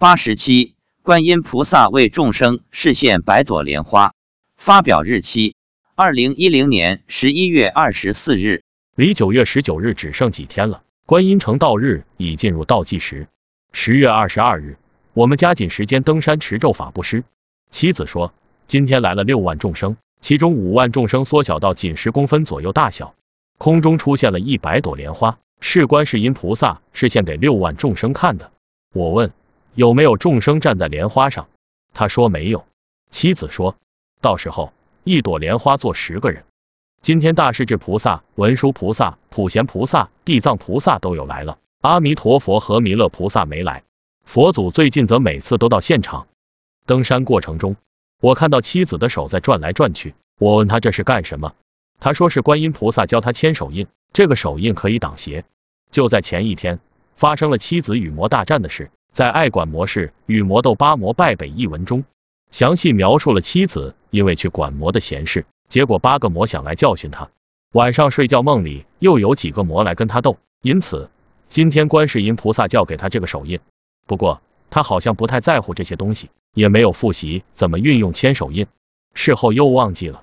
八十七，观音菩萨为众生示现百朵莲花。发表日期：二零一零年十一月二十四日。离九月十九日只剩几天了，观音成道日已进入倒计时。十月二十二日，我们加紧时间登山持咒法布施。妻子说，今天来了六万众生，其中五万众生缩小到仅十公分左右大小，空中出现了一百朵莲花，是观世音菩萨示现给六万众生看的。我问。有没有众生站在莲花上？他说没有。妻子说，到时候一朵莲花坐十个人。今天大势至菩萨、文殊菩萨、普贤菩萨、地藏菩萨都有来了，阿弥陀佛和弥勒菩萨没来。佛祖最近则每次都到现场。登山过程中，我看到妻子的手在转来转去。我问他这是干什么？他说是观音菩萨教他牵手印，这个手印可以挡邪。就在前一天，发生了妻子与魔大战的事。在爱管魔士与魔斗八魔败北一文中，详细描述了妻子因为去管魔的闲事，结果八个魔想来教训他。晚上睡觉梦里又有几个魔来跟他斗，因此今天观世音菩萨教给他这个手印。不过他好像不太在乎这些东西，也没有复习怎么运用千手印，事后又忘记了。